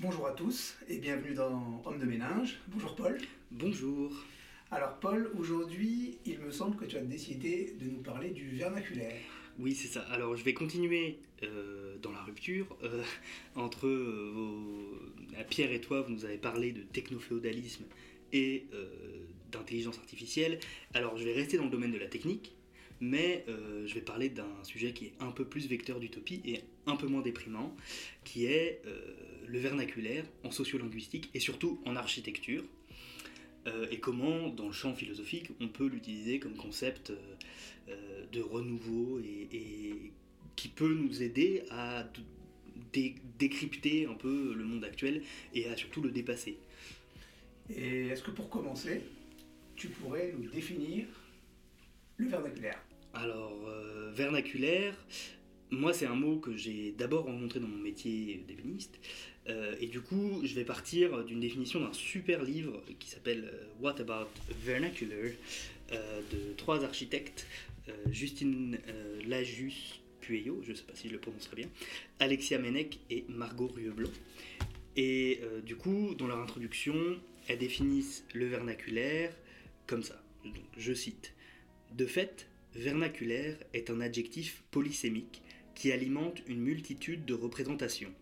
Bonjour à tous et bienvenue dans Homme de ménage. Bonjour Paul. Bonjour. Alors Paul, aujourd'hui, il me semble que tu as décidé de nous parler du vernaculaire. Oui, c'est ça. Alors, je vais continuer euh, dans la rupture euh, entre euh, vos... Pierre et toi, vous nous avez parlé de technoféodalisme et d'intelligence artificielle. Alors, je vais rester dans le domaine de la technique, mais je vais parler d'un sujet qui est un peu plus vecteur d'utopie et un peu moins déprimant, qui est le vernaculaire en sociolinguistique et surtout en architecture. et comment, dans le champ philosophique, on peut l'utiliser comme concept euh, de renouveau et, qui peut nous aider à décrypter un peu le monde actuel et à surtout le dépasser. Et est-ce que pour commencer, tu pourrais nous définir le vernaculaire? Alors, euh, vernaculaire, moi c'est un mot que j'ai d'abord rencontré dans mon métier d'ébéniste, euh, et du coup je vais partir d'une définition d'un super livre qui s'appelle What About Vernacular de trois architectes euh, Justine euh, Lajus Pueyo, je ne sais pas si je le prononcerai bien, Alexia Menec et Margot Rieublot. Et euh, du coup, dans leur introduction, elles définissent le vernaculaire comme ça. je cite De fait, vernaculaire est un adjectif polysémique qui alimente une multitude de représentations.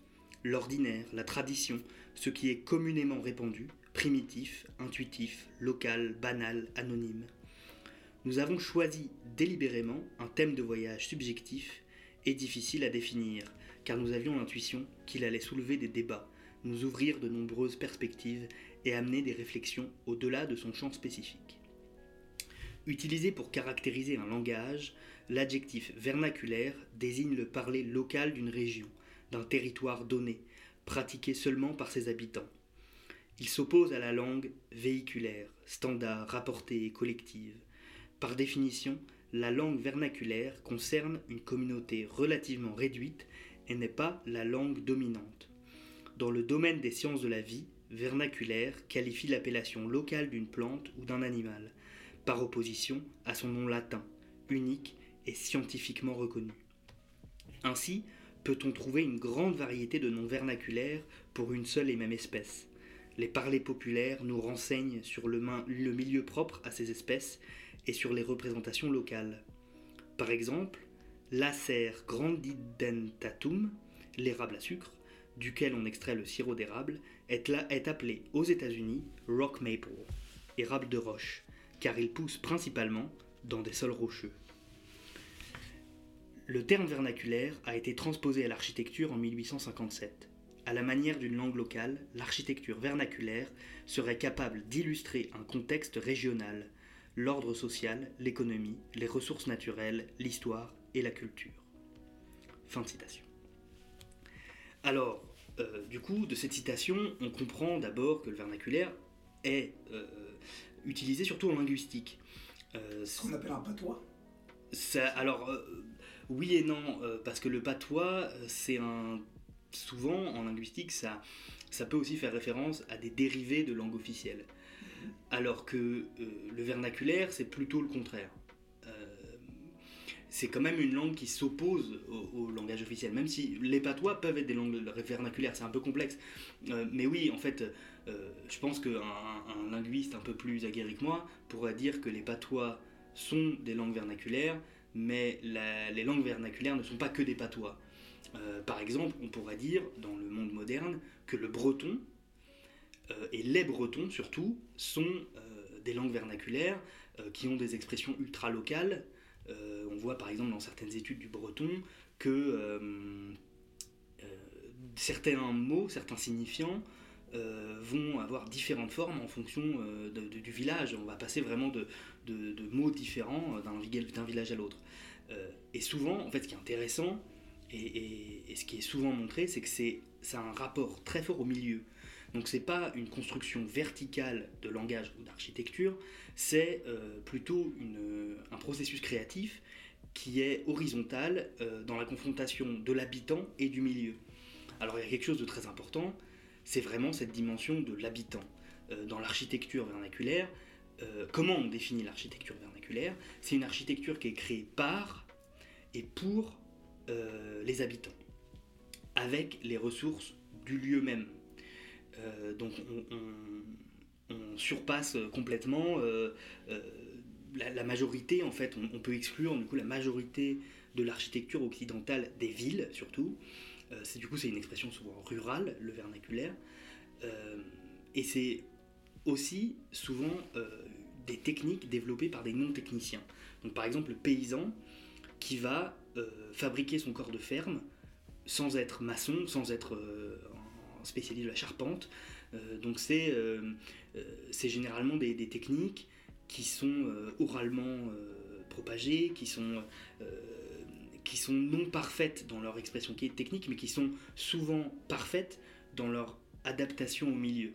L'ordinaire, la tradition, ce qui est communément répandu, primitif, intuitif, local, banal, anonyme. Nous avons choisi délibérément un thème de voyage subjectif et difficile à définir, car nous avions l'intuition qu'il allait soulever des débats, nous ouvrir de nombreuses perspectives et amener des réflexions au-delà de son champ spécifique. Utilisé pour caractériser un langage, l'adjectif vernaculaire désigne le parler local d'une région, d'un territoire donné, pratiqué seulement par ses habitants. Il s'oppose à la langue véhiculaire, standard, rapportée et collective, par définition, la langue vernaculaire concerne une communauté relativement réduite et n'est pas la langue dominante. Dans le domaine des sciences de la vie, vernaculaire qualifie l'appellation locale d'une plante ou d'un animal, par opposition à son nom latin, unique scientifiquement reconnu. Ainsi, peut-on trouver une grande variété de noms vernaculaires pour une seule et même espèce. Les parlers populaires nous renseignent sur le, le milieu propre à ces espèces et sur les représentations locales. Par exemple, l'acer grandidentatum, l'érable à sucre, duquel on extrait le sirop d'érable, est, est appelé aux États-Unis rock maple, érable de roche, car il pousse principalement dans des sols rocheux. Le terme vernaculaire a été transposé à l'architecture en 1857. À la manière d'une langue locale, l'architecture vernaculaire serait capable d'illustrer un contexte régional, l'ordre social, l'économie, les ressources naturelles, l'histoire et la culture. Fin de citation. Alors, euh, du coup, de cette citation, on comprend d'abord que le vernaculaire est euh, utilisé surtout en linguistique. Euh, Ce qu'on appelle un patois? Ça, Alors, oui et non, parce que le patois, c'est un. Souvent, en linguistique, ça, ça peut aussi faire référence à des dérivés de langue officielle alors que euh, le vernaculaire, c'est plutôt le contraire. Euh, c'est quand même une langue qui s'oppose au, langage officiel, même si les patois peuvent être des langues vernaculaires, c'est un peu complexe. Euh, mais oui, en fait, je pense qu'un un linguiste un peu plus aguerri que moi pourrait dire que les patois sont des langues vernaculaires, mais les langues vernaculaires ne sont pas que des patois. par exemple, on pourrait dire dans le monde moderne que le breton, euh, et les bretons surtout sont euh, des langues vernaculaires euh, qui ont des expressions ultra locales. on voit par exemple dans certaines études du breton que certains mots, certains signifiants vont avoir différentes formes en fonction du village. On va passer vraiment de, mots différents d'un village à l'autre. et souvent, en fait, ce qui est intéressant et, ce qui est souvent montré, c'est que c'est un rapport très fort au milieu. Donc c'est pas une construction verticale de langage ou d'architecture, c'est euh, plutôt euh, un processus créatif qui est horizontal euh, dans la confrontation de l'habitant et du milieu. Alors il y a quelque chose de très important, c'est vraiment cette dimension de l'habitant. dans l'architecture vernaculaire, comment on définit l'architecture vernaculaire? C'est une architecture qui est créée par et pour les habitants, avec les ressources du lieu même. donc on, surpasse complètement la, majorité, en fait, on, peut exclure du coup la majorité de l'architecture occidentale des villes surtout. c'est du coup c'est une expression souvent rurale, le vernaculaire, et c'est aussi souvent des techniques développées par des non-techniciens. Donc par exemple le paysan qui va euh, fabriquer son corps de ferme sans être maçon, sans être euh, spécialiste de la charpente. Euh, donc c'est c'est généralement des, techniques qui sont oralement propagées, qui sont, qui sont non parfaites dans leur expression qui est technique, mais qui sont souvent parfaites dans leur adaptation au milieu.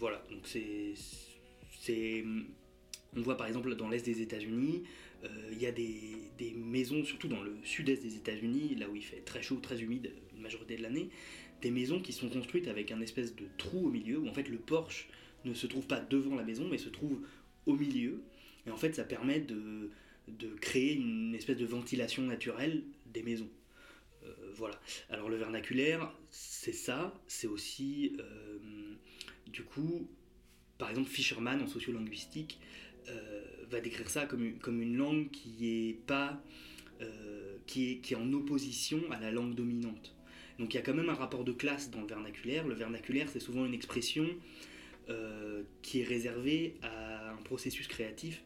Voilà, donc c'est on voit par exemple dans l'est des États-Unis, euh, il y a des, maisons, surtout dans le sud-est des États-Unis, là où il fait très chaud, très humide une majorité de l'année, des maisons qui sont construites avec un espèce de trou au milieu, où en fait le porche ne se trouve pas devant la maison, mais se trouve au milieu. Et en fait, ça permet de, créer une espèce de ventilation naturelle des maisons. Euh, voilà. Alors le vernaculaire, c'est ça, c'est aussi, euh, du coup, par exemple, Fisherman en sociolinguistique euh, va décrire ça comme une, comme une langue qui est pas euh, qui, est, qui est en opposition à la langue dominante. Donc il y a quand même un rapport de classe dans le vernaculaire. Le vernaculaire, c'est souvent une expression euh, qui est réservée à un processus créatif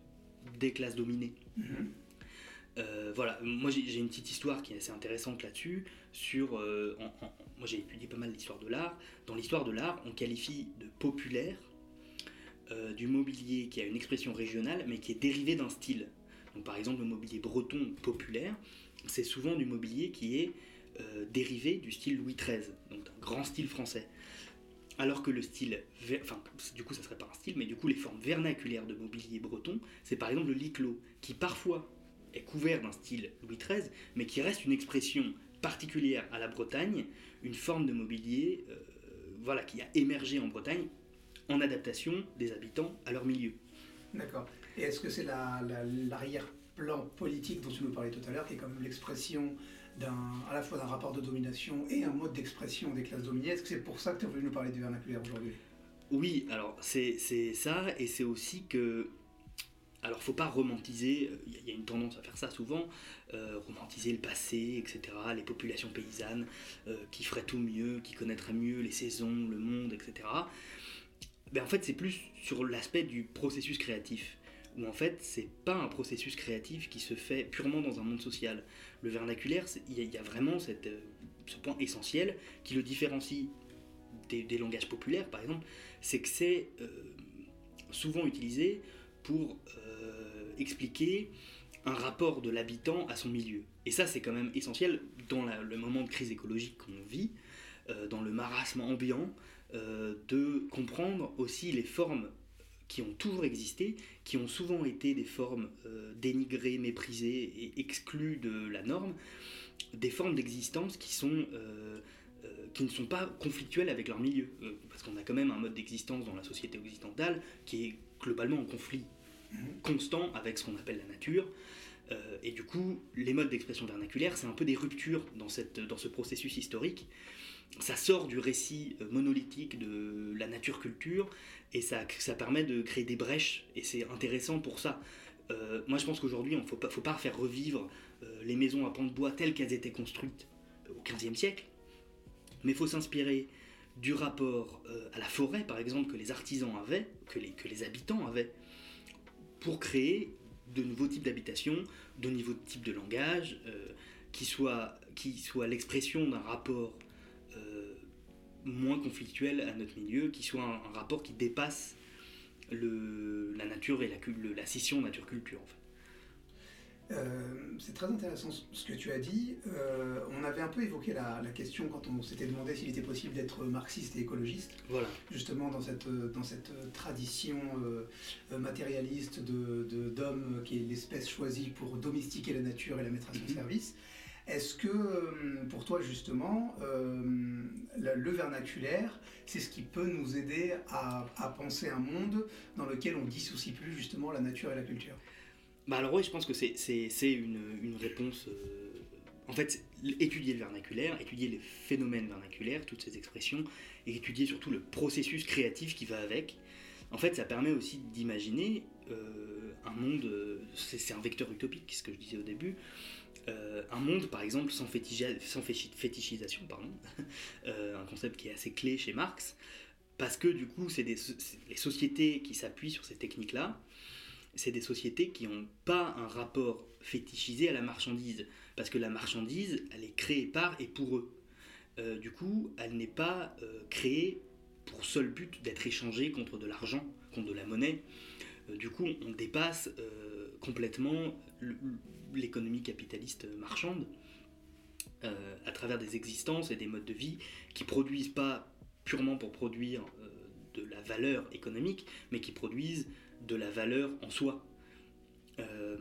des classes dominées. Mm-hmm. voilà, moi j'ai une petite histoire qui est assez intéressante là-dessus. Sur, moi j'ai étudié pas mal l'histoire de l'art. Dans l'histoire de l'art, on qualifie de populaire euh, du mobilier qui a une expression régionale mais qui est dérivé d'un style. Donc, par exemple, le mobilier breton populaire, c'est souvent du mobilier qui est euh, dérivé du style Louis XIII, donc d'un grand style français. Alors que le style, enfin, du coup, ça serait pas un style, mais du coup, les formes vernaculaires de mobilier breton, c'est par exemple le lit clos, qui parfois est couvert d'un style Louis XIII, mais qui reste une expression particulière à la Bretagne, une forme de mobilier euh, voilà, qui a émergé en Bretagne en adaptation des habitants à leur milieu. D'accord. Et est-ce que c'est l'arrière-plan politique dont tu nous parlais tout à l'heure, qui est même l'expression à la fois d'un rapport de domination et un mode d'expression des classes dominées? Est-ce que c'est pour ça que tu as voulu nous parler du vernaculaire aujourd'hui? Oui, alors c'est ça, et c'est aussi que alors, faut pas romantiser, il y, a une tendance à faire ça souvent, euh, romantiser le passé, etc., les populations paysannes euh, qui feraient tout mieux, qui connaîtraient mieux les saisons, le monde, etc. Ben, en fait, c'est plus sur l'aspect du processus créatif. Où en fait, c'est pas un processus créatif qui se fait purement dans un monde social. Le vernaculaire, il y, a vraiment euh, ce point essentiel qui le différencie des, langages populaires, par exemple, c'est que c'est euh, souvent utilisé pour euh, expliquer un rapport de l'habitant à son milieu. Et ça, c'est quand même essentiel dans le moment de crise écologique qu'on vit, dans le marasme ambiant, euh, de comprendre aussi les formes qui ont toujours existé, qui ont souvent été des formes euh, dénigrées, méprisées et exclues de la norme, des formes d'existence qui sont euh, qui ne sont pas conflictuelles avec leur milieu, parce qu'on a quand même un mode d'existence dans la société occidentale qui est globalement en conflit constant avec ce qu'on appelle la nature. et du coup, les modes d'expression vernaculaire, c'est un peu des ruptures dans, cette, dans ce processus historique ça sort du récit euh, monolithique de la nature-culture et ça, ça permet de créer des brèches et c'est intéressant pour ça. Euh, moi je pense qu'aujourd'hui, il ne faut pas, faut pas faire revivre euh, les maisons à pans de bois telles qu'elles étaient construites au XVe siècle, mais il faut s'inspirer du rapport à la forêt, par exemple, que les artisans avaient, que les, que les habitants avaient, pour créer de nouveaux types d'habitations, de nouveaux types de langage, qui soient qui soit l'expression d'un rapport moins conflictuel à notre milieu, qui soit un, rapport qui dépasse le, la nature et la, la scission nature-culture. Euh, c'est très intéressant ce que tu as dit. Euh, on avait un peu évoqué la, question quand on s'était demandé s'il était possible d'être marxiste et écologiste. Voilà. Justement dans cette, dans cette tradition euh, matérialiste d'homme de, qui est l'espèce choisie pour domestiquer la nature et la mettre à son mm-hmm. service. Est-ce que pour toi justement, euh, le vernaculaire, c'est ce qui peut nous aider à, penser un monde dans lequel on dissocie plus justement la nature et la culture? Bah alors oui, je pense que c'est une, réponse euh, en fait, étudier le vernaculaire, étudier les phénomènes vernaculaires, toutes ces expressions, et étudier surtout le processus créatif qui va avec, en fait, ça permet aussi d'imaginer euh, un monde, c'est un vecteur utopique, ce que je disais au début, euh, un monde, par exemple, sans, fétichisation, pardon, un concept qui est assez clé chez Marx, parce que du coup, c'est les sociétés qui s'appuient sur ces techniques-là, c'est des sociétés qui n'ont pas un rapport fétichisé à la marchandise, parce que la marchandise, elle est créée par et pour eux. Euh, du coup, elle n'est pas euh, créée pour seul but d'être échangée contre de l'argent, contre de la monnaie. Euh, du coup, on dépasse complètement l'économie capitaliste marchande à travers des existences et des modes de vie qui produisent pas purement pour produire de la valeur économique, mais qui produisent de la valeur en soi. Euh,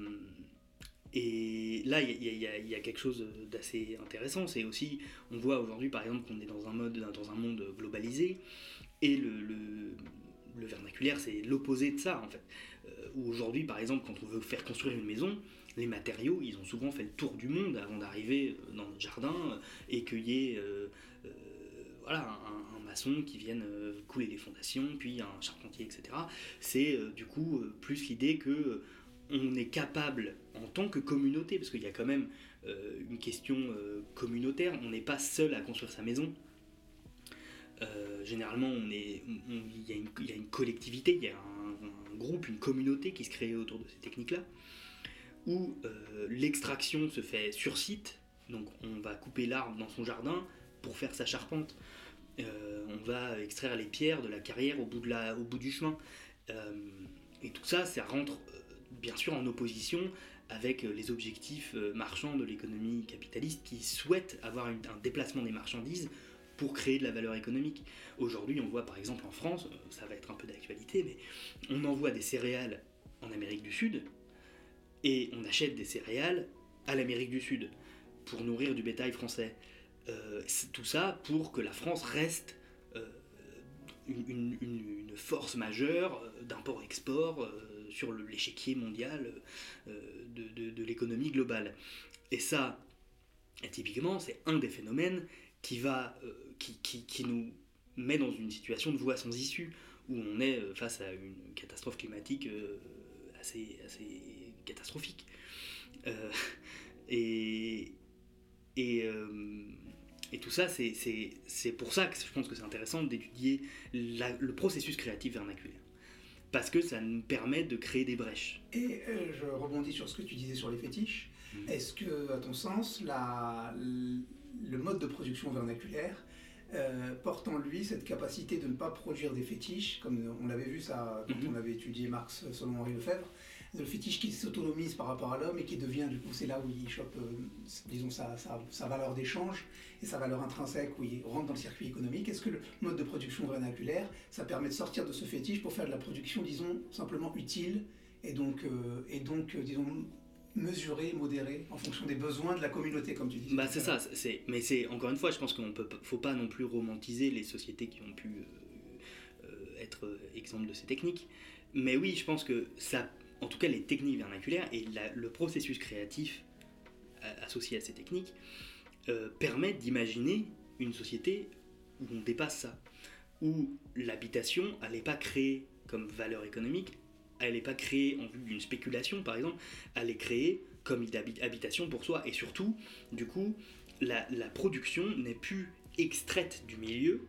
et là, il y, a quelque chose d'assez intéressant. C'est aussi, on voit aujourd'hui par exemple qu'on est dans un, monde globalisé, et le, le, vernaculaire, c'est l'opposé de ça en fait. Euh, aujourd'hui, par exemple, quand on veut faire construire une maison, les matériaux, ils ont souvent fait le tour du monde avant d'arriver dans notre jardin et qu'il euh, voilà, un, qui viennent euh, couler les fondations, puis un charpentier, etc. C'est euh, du coup euh, plus l'idée que on est capable en tant que communauté, parce qu'il y a quand même une question communautaire, on n'est pas seul à construire sa maison. généralement, on est, il, y a une, collectivité, il y a un, groupe, une communauté qui se crée autour de ces techniques-là, où l'extraction se fait sur site, donc on va couper l'arbre dans son jardin pour faire sa charpente. Euh, on va extraire les pierres de la carrière au bout, du chemin. Euh, et tout ça, ça rentre euh, bien sûr en opposition avec les objectifs marchands de l'économie capitaliste qui souhaitent avoir un déplacement des marchandises pour créer de la valeur économique. Aujourd'hui, on voit par exemple en France, ça va être un peu d'actualité, mais on envoie des céréales en Amérique du Sud et on achète des céréales à l'Amérique du Sud pour nourrir du bétail français. Euh, tout ça pour que la France reste euh, une, force majeure euh, d'import-export sur l'échiquier mondial de, l'économie globale. Et ça, typiquement, c'est un des phénomènes qui, va, qui, nous met dans une situation de voie sans issue, où on est face à une catastrophe climatique assez, assez catastrophique. et, et, et tout ça, c'est pour ça que je pense que c'est intéressant d'étudier le processus créatif vernaculaire. Parce que ça nous permet de créer des brèches. Et euh, je rebondis sur ce que tu disais sur les fétiches. Mm. Est-ce que, à ton sens, la, le mode de production vernaculaire euh, porte en lui cette capacité de ne pas produire des fétiches, comme on l'avait vu ça quand mm-hmm. on avait étudié Marx selon Henri Lefebvre, le fétiche qui s'autonomise par rapport à l'homme et qui devient, du coup, c'est là où il chope, euh, disons, sa, sa, valeur d'échange et sa valeur intrinsèque, où il rentre dans le circuit économique. Est-ce que le mode de production vernaculaire, ça permet de sortir de ce fétiche pour faire de la production, disons, simplement utile et donc, euh, et donc euh, disons, mesurée, modérée, en fonction des besoins de la communauté, comme tu dis Bah, c'est ça, c'est, mais c'est, encore une fois, je pense qu'on ne faut pas non plus romantiser les sociétés qui ont pu être exemple de ces techniques. Mais oui, je pense que ça en tout cas les techniques vernaculaires et le processus créatif euh, associé à ces techniques euh, permettent d'imaginer une société où on dépasse ça, où l'habitation, n'est pas créée comme valeur économique, elle n'est pas créée en vue d'une spéculation par exemple, elle est créée comme habitation pour soi, et surtout, du coup, la production n'est plus extraite du milieu,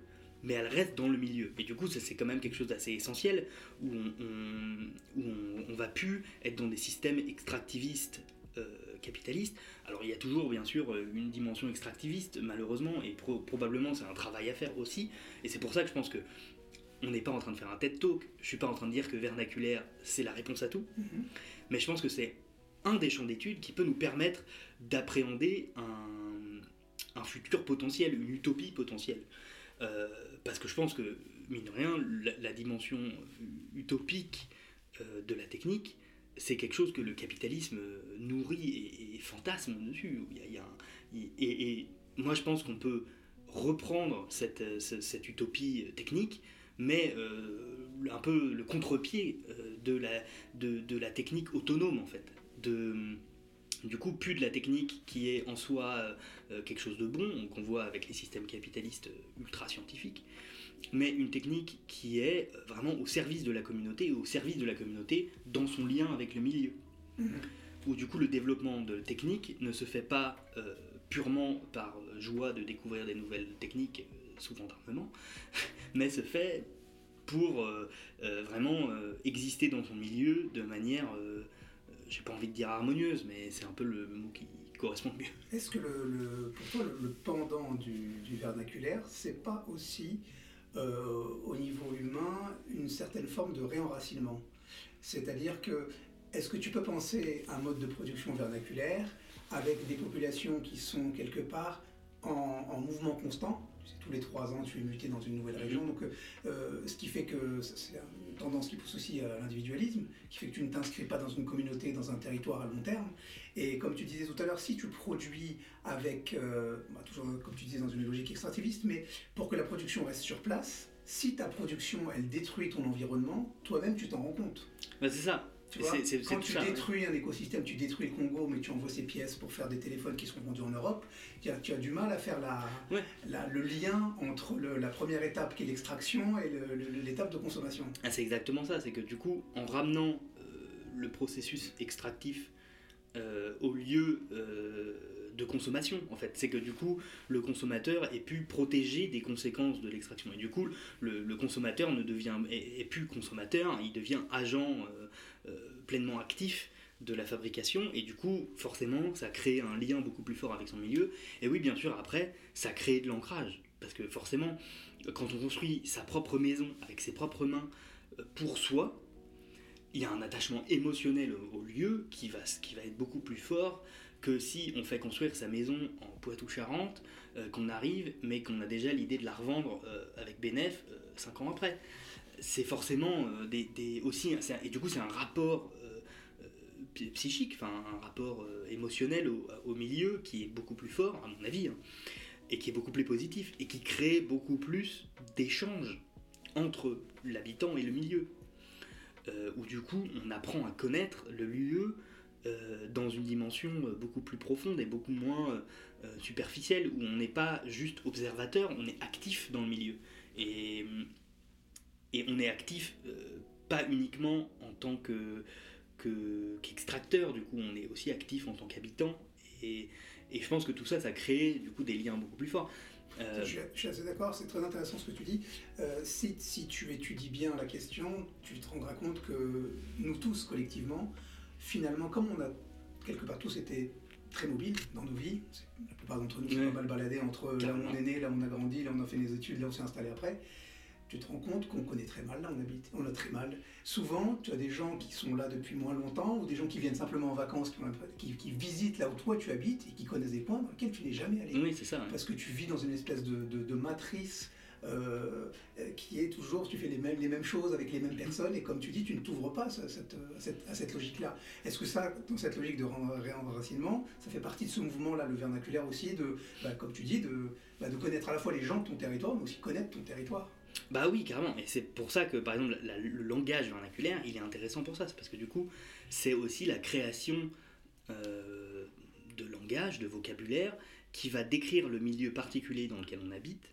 mais elle reste dans le milieu. Et du coup, c'est quand même quelque chose d'assez essentiel, où on, on, va plus être dans des systèmes extractivistes euh, capitalistes. Alors il y a toujours bien sûr une dimension extractiviste, malheureusement, et probablement c'est un travail à faire aussi. Et c'est pour ça que je pense que on n'est pas en train de faire un TED Talk, je suis pas en train de dire que vernaculaire c'est la réponse à tout, mm-hmm. mais je pense que c'est un des champs d'études qui peut nous permettre d'appréhender un, un futur potentiel, une utopie potentielle. Euh, parce que je pense que, mine de rien, la, dimension utopique euh, de la technique, c'est quelque chose que le capitalisme nourrit et, fantasme dessus. Et, moi, je pense qu'on peut reprendre cette, cette, utopie technique, mais euh, un peu le contre-pied de, la, de, la technique autonome, en fait. De, Du coup, plus de la technique qui est en soi quelque chose de bon, qu'on voit avec les systèmes capitalistes ultra scientifiques, mais une technique qui est vraiment au service de la communauté, au service de la communauté dans son lien avec le milieu. Mmh. Où du coup le développement de technique ne se fait pas purement par joie de découvrir des nouvelles techniques souvent armement, mais se fait pour euh, euh, vraiment euh, exister dans son milieu de manière, j'ai pas envie de dire harmonieuse, mais c'est un peu le mot qui correspond le mieux. Est-ce que le, pour toi, le, pendant du, du vernaculaire, c'est pas aussi au niveau humain une certaine forme de réenracinement? C'est-à-dire que est-ce que tu peux penser un mode de production vernaculaire avec des populations qui sont quelque part en mouvement constant? Tous les trois ans, tu es muté dans une nouvelle région. Donc, euh, ce qui fait que c'est tendance qui pousse aussi à l'individualisme, qui fait que tu ne t'inscris pas dans une communauté, dans un territoire à long terme. Et comme tu disais tout à l'heure, si tu produis avec, euh, bah, toujours comme tu disais, dans une logique extractiviste, mais pour que la production reste sur place, si ta production, elle détruit ton environnement, toi-même, tu t'en rends compte. Bah, c'est ça quand tu détruis un écosystème, tu détruis le Congo, mais tu envoies ces pièces pour faire des téléphones qui seront vendus en Europe, tu as, tu as du mal à faire la, le lien entre la première étape qui est l'extraction et l'étape de consommation. Ah, c'est exactement ça, c'est que du coup, en ramenant euh, le processus extractif euh, au lieu euh, de consommation en fait. C'est que du coup le consommateur est pu protéger des conséquences de l'extraction et du coup le, consommateur ne devient est, plus consommateur, il devient agent pleinement actif de la fabrication et du coup forcément ça crée un lien beaucoup plus fort avec son milieu et oui bien sûr après ça crée de l'ancrage parce que forcément quand on construit sa propre maison avec ses propres mains pour soi il y a un attachement émotionnel au, lieu qui va, être beaucoup plus fort que si on fait construire sa maison en Poitou-Charentes, euh, qu'on arrive, mais qu'on a déjà l'idée de la revendre euh, avec Benef euh, ans après. C'est forcément des, aussi, et du coup c'est un rapport psychique, enfin un rapport émotionnel au, milieu qui est beaucoup plus fort, à mon avis, hein, et qui est beaucoup plus positif, et qui crée beaucoup plus d'échanges entre l'habitant et le milieu. Euh, où du coup on apprend à connaître le lieu euh, dans une dimension euh, beaucoup plus profonde et beaucoup moins superficielle, où on n'est pas juste observateur, on est actif dans le milieu. Et, et on est actif pas uniquement en tant que qu'extracteur, du coup on est aussi actif en tant qu'habitant. Et, et, je pense que tout ça, ça crée du coup des liens beaucoup plus forts. Euh, je, suis assez d'accord, c'est très intéressant ce que tu dis. Euh, si, si, tu étudies bien la question, tu te rendras compte que nous tous, collectivement, finalement, comme on a quelque part tous été très mobiles dans nos vies, la plupart d'entre nous sont pas mal baladés entre là où on est né, là où on a grandi, là où on a fait des études, là où on s'est installé après, tu te rends compte qu'on connaît très mal là on habite, on a très mal. Souvent, tu as des gens qui sont là depuis moins longtemps ou des gens qui viennent simplement en vacances, qui, qui, visitent là où toi tu habites et qui connaissent des points dans lesquels tu n'es jamais allé. Oui, c'est ça. Parce que tu vis dans une espèce de, de, matrice euh, qui est toujours, tu fais les mêmes, les mêmes choses avec les mêmes personnes, et comme tu dis, tu ne t'ouvres pas à cette, à cette, logique-là. Est-ce que ça, dans cette logique de réenracinement, ça fait partie de ce mouvement-là, le vernaculaire aussi, de, bah, comme tu dis, de, bah, de connaître à la fois les gens de ton territoire, mais aussi connaître ton territoire bah oui, carrément. Et c'est pour ça que, par exemple, le langage vernaculaire, il est intéressant pour ça. C'est parce que du coup, c'est aussi la création euh, de langage, de vocabulaire, qui va décrire le milieu particulier dans lequel on habite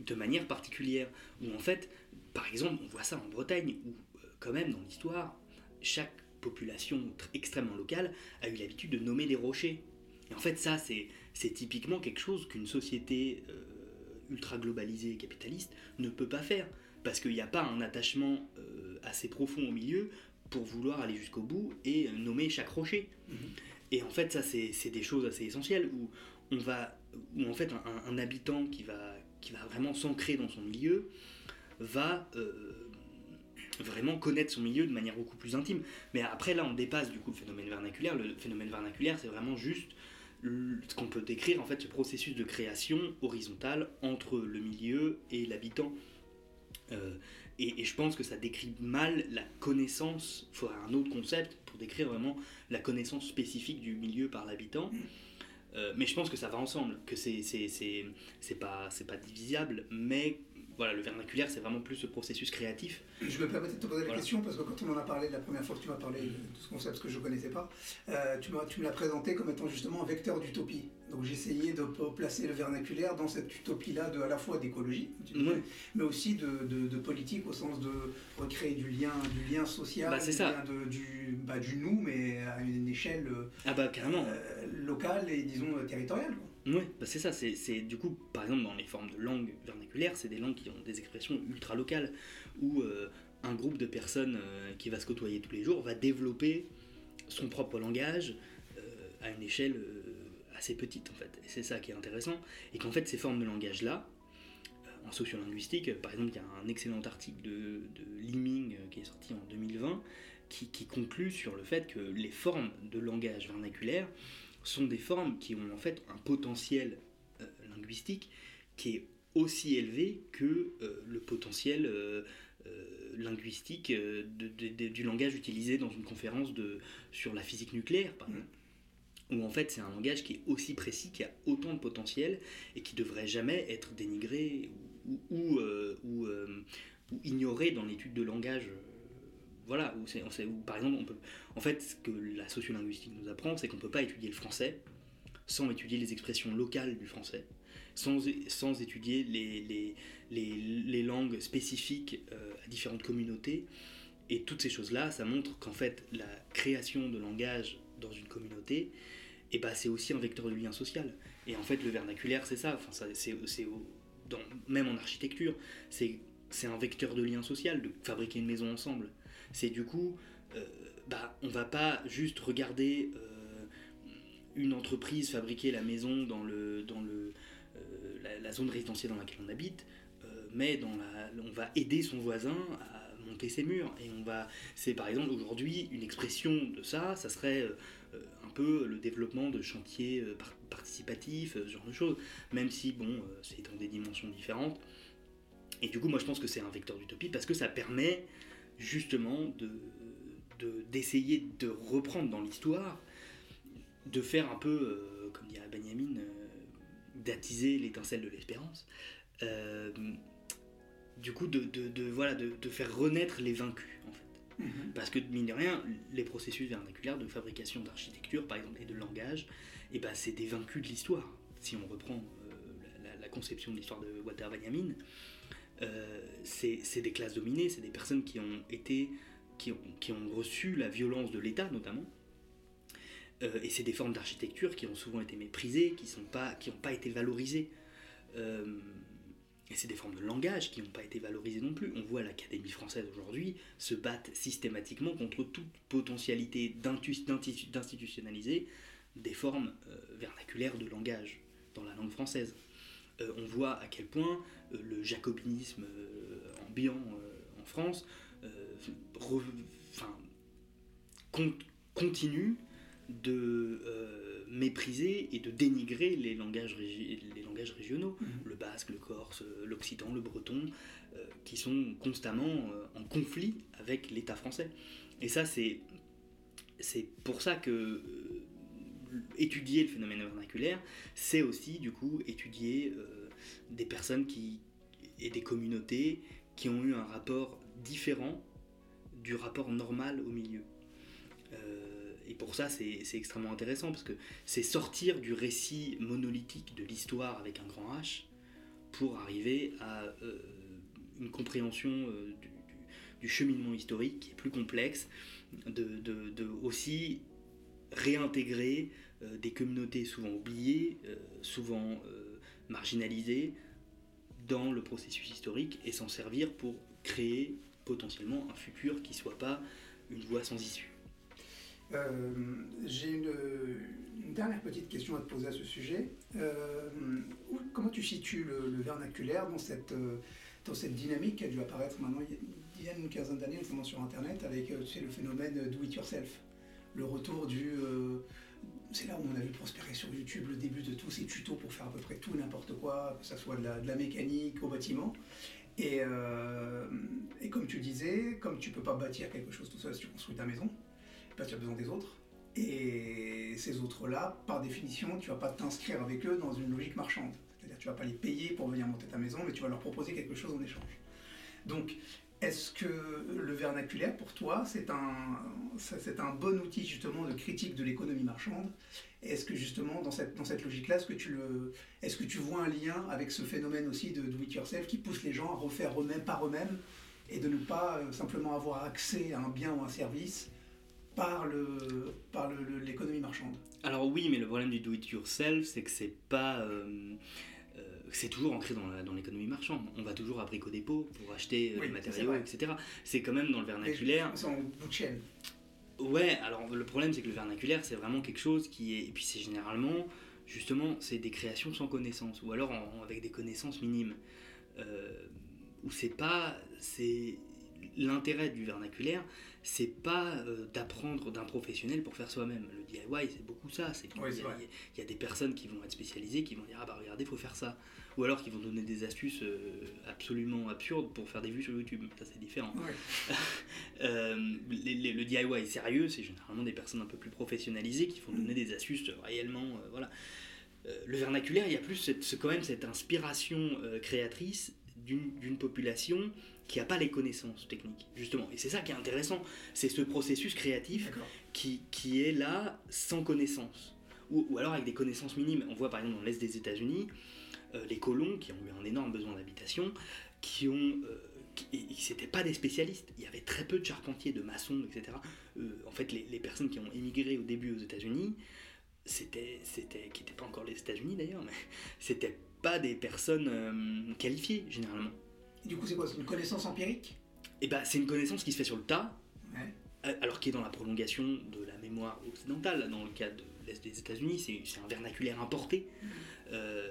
de manière particulière. Où en fait, par exemple, on voit ça en Bretagne, où euh, quand même, dans l'histoire, chaque population extrêmement locale a eu l'habitude de nommer des rochers. Et en fait, ça, c'est typiquement quelque chose qu'une société... Euh, ultra globalisé et capitaliste ne peut pas faire. Parce qu'il n'y a pas un attachement euh, assez profond au milieu pour vouloir aller jusqu'au bout et nommer chaque rocher. Mhm. Et en fait, ça, c'est des choses assez essentielles où on va, où en fait, un, habitant qui va, qui va vraiment s'ancrer dans son milieu va euh, vraiment connaître son milieu de manière beaucoup plus intime. Mais après, là, on dépasse du coup le phénomène vernaculaire. Le phénomène vernaculaire, c'est vraiment juste ce qu'on peut décrire en fait ce processus de création horizontale entre le milieu et l'habitant. Euh, et, je pense que ça décrit mal la connaissance, il faudrait un autre concept pour décrire vraiment la connaissance spécifique du milieu par l'habitant. Euh, mais je pense que ça va ensemble, que c'est, pas, pas divisable, mais voilà, le vernaculaire, c'est vraiment plus ce processus créatif. Je me permets de te poser la question parce que quand on en a parlé la première fois que tu m'as parlé de ce concept, ce que je ne connaissais pas, euh, tu, tu me l'as présenté comme étant justement un vecteur d'utopie. Donc j'essayais de placer le vernaculaire dans cette utopie-là de à la fois d'écologie, mais aussi de, de, politique au sens de recréer du lien, du lien social, bah, du, ça. Lien de, du, bah, du nous, mais à une échelle ah bah, carrément. Euh, locale et disons territoriale. Oui, bah c'est ça. C'est du coup, par exemple, dans les formes de langue vernaculaire, c'est des langues qui ont des expressions ultra locales, où euh, un groupe de personnes euh, qui va se côtoyer tous les jours va développer son propre langage euh, à une échelle assez petite, en fait. Et c'est ça qui est intéressant. Et qu'en fait, ces formes de langage-là, en sociolinguistique, par exemple, il y a un excellent article de, de Liming qui est sorti en 2020 qui, qui conclut sur le fait que les formes de langage vernaculaire sont des formes qui ont en fait un potentiel euh, linguistique qui est aussi élevé que euh, le potentiel euh, linguistique du langage utilisé dans une conférence de, sur la physique nucléaire, par exemple. Où en fait c'est un langage qui est aussi précis, qui a autant de potentiel et qui devrait jamais être dénigré ou, ou, ou, ou ignoré dans l'étude de langage voilà, par exemple, on peut, en fait, ce que la sociolinguistique nous apprend, c'est qu'on ne peut pas étudier le français sans étudier les expressions locales du français, sans, étudier les, langues spécifiques euh, à différentes communautés. Et toutes ces choses-là, ça montre qu'en fait, la création de langage dans une communauté, eh ben, c'est aussi un vecteur de lien social. Et en fait, le vernaculaire, c'est ça. Enfin, ça c'est, même en architecture, c'est un vecteur de lien social, de fabriquer une maison ensemble. C'est du coup, euh, bah, on va pas juste regarder euh, une entreprise fabriquer la maison dans, le, dans le, euh, la, zone résidentielle dans laquelle on habite, mais dans la, on va aider son voisin à monter ses murs. Et on va, c'est par exemple aujourd'hui une expression de ça, ça serait un peu le développement de chantiers participatifs, ce genre de choses, même si bon, c'est dans des dimensions différentes. Et du coup, moi je pense que c'est un vecteur d'utopie parce que ça permet justement de d'essayer de, reprendre dans l'histoire, de faire un peu, euh, comme dirait Benjamin, euh, d'attiser l'étincelle de l'espérance. Euh, du coup, de, de, voilà, de, faire renaître les vaincus, en fait. Mhm. Parce que, mine de rien, les processus vernaculaires de fabrication d'architecture, par exemple, et de langage, et eh ben, c'est des vaincus de l'histoire. Si on reprend la, la, conception de l'histoire de Walter Benjamin, euh, c'est des classes dominées, c'est des personnes qui ont été, qui ont, reçu la violence de l'État notamment. Euh, et c'est des formes d'architecture qui ont souvent été méprisées, qui n'ont pas été valorisées. Euh, et c'est des formes de langage qui n'ont pas été valorisées non plus. On voit l'Académie française aujourd'hui se battre systématiquement contre toute potentialité d'institutionnaliser des formes vernaculaires de langage dans la langue française. On voit à quel point euh, le jacobinisme euh, ambiant euh, en France continue de mépriser et de dénigrer les langages, les langages régionaux, mmh. le basque, le corse, l'occitan, le breton, qui sont constamment en conflit avec l'État français. Et ça, c'est, c'est pour ça que étudier le phénomène vernaculaire, c'est aussi du coup étudier des personnes qui, et des communautés qui ont eu un rapport différent du rapport normal au milieu. Euh, et pour ça, c'est extrêmement intéressant parce que c'est sortir du récit monolithique de l'histoire avec un grand H pour arriver à euh, une compréhension euh, du, cheminement historique qui est plus complexe, de, de aussi réintégrer des communautés souvent oubliées, souvent marginalisées, dans le processus historique et s'en servir pour créer potentiellement un futur qui soit pas une voie sans issue. Euh, j'ai une, dernière petite question à te poser à ce sujet. Euh, comment tu situes le, vernaculaire dans cette, euh, dans cette dynamique qui a dû apparaître maintenant il y a une dizaine, quinzaine d'années, notamment sur Internet, avec le phénomène do it yourself? Le retour du c'est là où on a vu prospérer sur YouTube le début de tous ces tutos pour faire à peu près tout n'importe quoi, que ce soit de la, mécanique au bâtiment. Et, euh, et, comme tu disais, comme tu peux pas bâtir quelque chose tout seul si tu construis ta maison, bah, tu as besoin des autres. Et ces autres-là, par définition, tu vas pas t'inscrire avec eux dans une logique marchande. C'est-à-dire tu vas pas les payer pour venir monter ta maison, mais tu vas leur proposer quelque chose en échange. Donc, est-ce que le vernaculaire, pour toi, c'est un, bon outil justement de critique de l'économie marchande? Est-ce que justement, dans cette, logique-là, est-ce que, tu vois un lien avec ce phénomène aussi de do it yourself qui pousse les gens à refaire eux-mêmes par eux-mêmes et de ne pas euh, simplement avoir accès à un bien ou un service par, l'économie marchande? Alors oui, mais le problème du do it yourself, c'est que c'est pas... Euh, c'est toujours ancré dans, l'économie marchande. On va toujours à Brico Dépôt pour acheter euh, Oui, les matériaux, etc. C'est quand même dans le vernaculaire. C'est en bout de chaîne. Ouais, alors le problème c'est que le vernaculaire c'est vraiment quelque chose qui est. Et puis c'est généralement, justement, c'est des créations sans connaissance, ou alors en- avec des connaissances minimes. Euh, où c'est pas. C'est. L'intérêt du vernaculaire, c'est pas euh, d'apprendre d'un professionnel pour faire soi-même. Le DIY, c'est beaucoup ça. C'est qu'il Oui, y, a- vrai. il y a des personnes qui vont être spécialisées, qui vont dire Ah bah regardez, faut faire ça. Ou alors qui vont donner des astuces euh, absolument absurdes pour faire des vues sur YouTube. Ça, c'est différent. Euh, les- les- le DIY sérieux, c'est généralement des personnes un peu plus professionnalisées qui font donner des astuces réellement. voilà. Le vernaculaire, il y a plus cette- ce- quand même cette inspiration créatrice d'une d'une population qui n'a pas les connaissances techniques, justement. Et c'est ça qui est intéressant, c'est ce processus créatif qui, qui est là sans connaissance. Ou, ou alors avec des connaissances minimes. On voit par exemple dans l'Est des États-Unis, euh, les colons qui ont eu un énorme besoin d'habitation, qui ont. euh, c'était pas des spécialistes. Il y avait très peu de charpentiers, de maçons, etc. Euh, en fait, les, les personnes qui ont émigré au début aux États-Unis, c'était, c'était, qui n'étaient pas encore les États-Unis d'ailleurs, mais c'était pas des personnes qualifiées généralement. Du coup, c'est quoi C'est une connaissance empirique Et ben, c'est une connaissance qui se fait sur le tas, Ouais. Euh, alors qui est dans la prolongation de la mémoire occidentale. Dans le cas de l'Est des États-Unis, c'est un vernaculaire importé. Euh,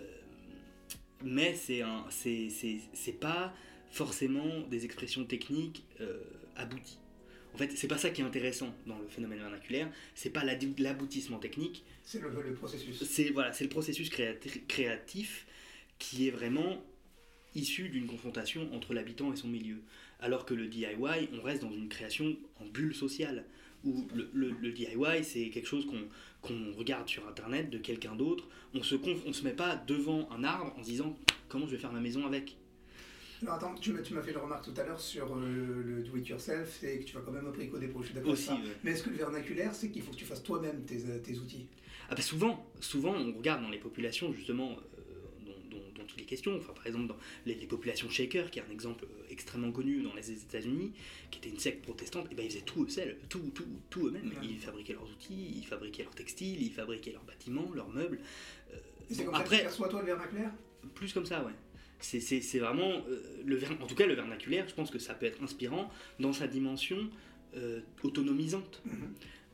mais c'est un- c'est pas forcément des expressions techniques euh, abouties. En fait, c'est pas ça qui est intéressant dans le phénomène vernaculaire, c'est pas l'aboutissement technique, C'est le, le processus. c'est voilà, c'est le processus créati- créatif qui est vraiment issu d'une confrontation entre l'habitant et son milieu. Alors que le DIY, on reste dans une création en bulle sociale, où le, le- le DIY, c'est quelque chose qu'on regarde sur Internet de quelqu'un d'autre, on se on se met pas devant un arbre en se disant comment je vais faire ma maison avec? Attends, tu m'as fait le remarque tout à l'heure sur euh, le do it yourself et que tu vas quand même au brico des je suis d'accord Aussi, ouais. Mais est-ce que le vernaculaire, c'est qu'il faut que tu fasses toi-même tes, euh, tes outils? Ah bah souvent, souvent on regarde dans les populations justement dont, dont- il est question, enfin par exemple dans les, les populations Shaker, qui est un exemple euh, extrêmement connu dans les États-Unis, qui était une secte protestante, et ben ils faisaient tout eux seuls, tout, tout, tout eux-mêmes. Ouais. Ils fabriquaient leurs outils, ils fabriquaient leurs textiles, ils fabriquaient leurs bâtiments, leurs meubles. Euh, c'est bon, comme ça après, perçois toi le vernaculaire plus comme ça, ouais. C'est, vraiment. euh, le ver- en tout cas, le vernaculaire, je pense que ça peut être inspirant dans sa dimension euh, autonomisante Mhm.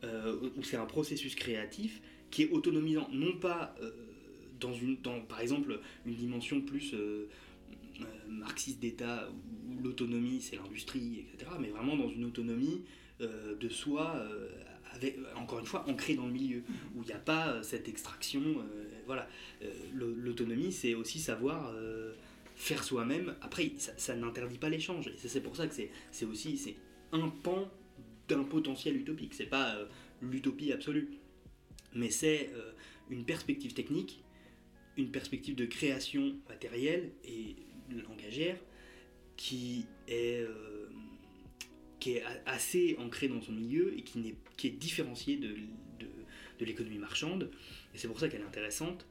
euh, où c'est un processus créatif qui est autonomisant, non pas dans, une, par exemple, une dimension plus euh, euh, marxiste d'État, où l'autonomie c'est l'industrie, etc., mais vraiment dans une autonomie euh, de soi, encore une fois, ancrée dans le milieu, où il n'y a pas cette extraction. voilà. L'au- L'autonomie, c'est aussi savoir faire soi-même. Après, ça, ça n'interdit pas l'échange, et c'est pour ça que c'est aussi c'est un pan d'un potentiel utopique. C'est pas l'utopie absolue, mais c'est une perspective technique, une perspective de création matérielle et langagère qui est, euh, qui est assez ancrée dans son milieu et qui, n'est, qui est différenciée de, de, de l'économie marchande. Et c'est pour ça qu'elle est intéressante.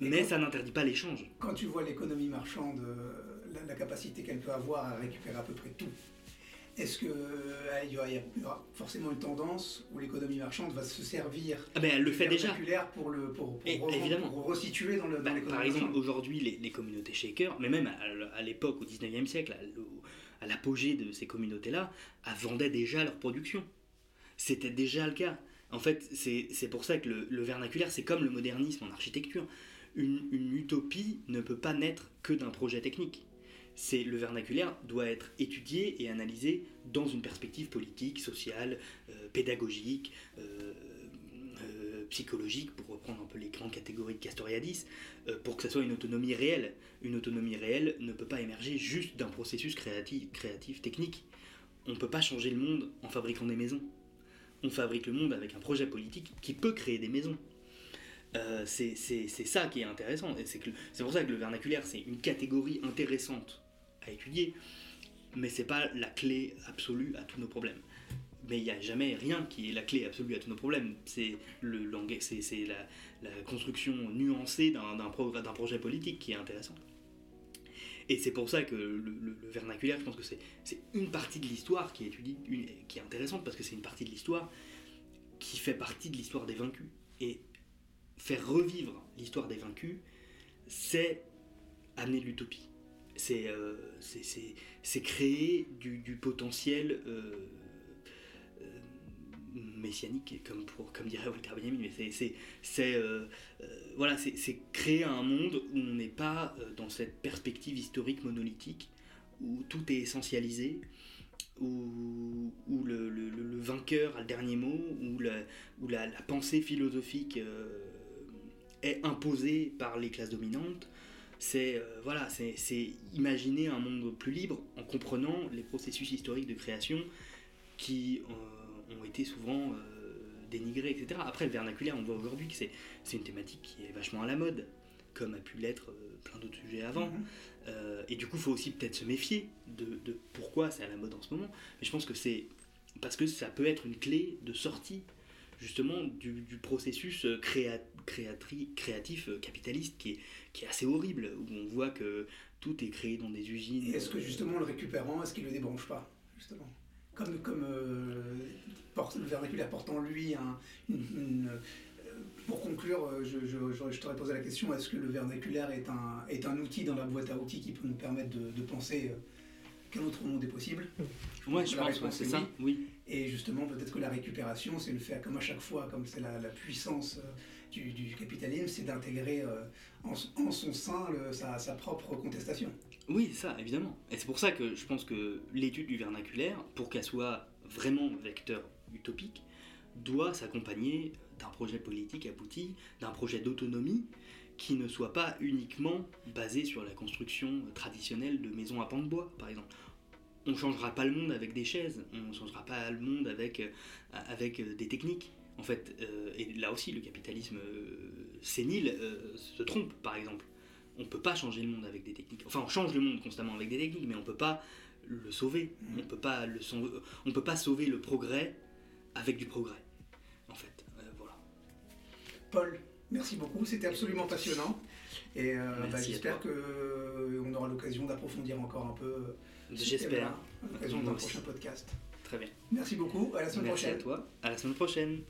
Et Mais quand- ça n'interdit pas l'échange. Quand tu vois l'économie marchande, euh, la, la capacité qu'elle peut avoir à récupérer à peu près tout, est-ce qu'il y, aura- il y aura forcément une tendance où l'économie marchande va se servir Ah ben elle le du fait déjà. vernaculaire pour le pour, pour Et- revendre- évidemment. pour resituer dans Bah, l'économie par exemple, aujourd'hui, les, les communautés shakers, mais même à, à l'époque, au 19e siècle, à, l'apogée de ces communautés-là, vendaient déjà leur production. C'était déjà le cas. En fait, c'est c'est pour ça que le, le vernaculaire, c'est comme le modernisme en architecture. Une, une utopie ne peut pas naître que d'un projet technique. C'est le vernaculaire doit être étudié et analysé dans une perspective politique, sociale, euh, pédagogique, euh, euh, psychologique, pour reprendre un peu les grandes catégories de Castoriadis, pour que ça soit une autonomie réelle. Une autonomie réelle ne peut pas émerger juste d'un processus créatif, créatif technique. On ne peut pas changer le monde en fabriquant des maisons. On fabrique le monde avec un projet politique qui peut créer des maisons. Euh, c'est ça qui est intéressant. C'est pour ça que le vernaculaire, c'est une catégorie intéressante à étudier, mais c'est pas la clé absolue à tous nos problèmes. Mais il n'y a jamais rien qui est la clé absolue à tous nos problèmes. C'est la, la construction nuancée d'un projet politique qui est intéressant. Et c'est pour ça que le, vernaculaire, je pense que c'est une partie de l'histoire qui qui est intéressante parce que c'est une partie de l'histoire qui fait partie de l'histoire des vaincus. Et faire revivre l'histoire des vaincus, c'est amener l'utopie. C'est euh, créer du, potentiel euh, messianique, comme, pour, comme dirait Walter Benjamin, mais c'est euh, euh, voilà, créer un monde où on n'est pas euh, dans cette perspective historique monolithique, où tout est essentialisé, où, où le, vainqueur a le dernier mot, où, où la, la, pensée philosophique est imposée par les classes dominantes. C'est voilà, c'est imaginer un monde plus libre en comprenant les processus historiques de création qui ont été souvent euh, dénigrés, etc. Après, le vernaculaire, on voit aujourd'hui que c'est, une thématique qui est vachement à la mode, comme a pu l'être euh, plein d'autres sujets avant. Mhm. Euh, et du coup, il faut aussi peut-être se méfier de, pourquoi c'est à la mode en ce moment. Mais je pense que c'est parce que ça peut être une clé de sortie justement du, processus créatif capitaliste qui est, qui est assez horrible, où on voit que tout est créé dans des usines. est-ce que justement le récupérant, est-ce qu'il ne le débranche pas justement? Comme, comme euh, le vernaculaire porte en lui un, une, euh, pour conclure, euh, je, je, je, t'aurais posé la question est-ce que le vernaculaire est un, est un outil dans la boîte à outils qui peut nous permettre de, de penser quel autre monde est possible? Moi, je, pense que c'est ça. Oui. Et justement, peut-être que la récupération, c'est le faire comme à chaque fois, comme c'est la, puissance du, du capitalisme, c'est d'intégrer en, en, son sein sa, sa propre contestation. Oui, ça, évidemment. Et c'est pour ça que je pense que l'étude du vernaculaire, pour qu'elle soit vraiment vecteur utopique, doit s'accompagner d'un projet politique abouti, d'un projet d'autonomie qui ne soit pas uniquement basé sur la construction traditionnelle de maisons à pans de bois, par exemple. On ne changera pas le monde avec des chaises, on ne changera pas le monde avec, avec des techniques. En fait, euh, et là aussi, le capitalisme euh, sénile euh, se trompe, par exemple on ne peut pas changer le monde avec des techniques. Enfin, on change le monde constamment avec des techniques, mais on ne peut pas le sauver. On peut pas le on peut pas sauver le progrès avec du progrès. En fait, euh, voilà. Paul, merci beaucoup. C'était absolument passionnant. Et euh, bah, j'espère qu'on euh, aura l'occasion d'approfondir encore un peu. J'espère. À l'occasion d'un prochain podcast. Très bien. Merci beaucoup. À la semaine merci prochaine. à toi. À la semaine prochaine.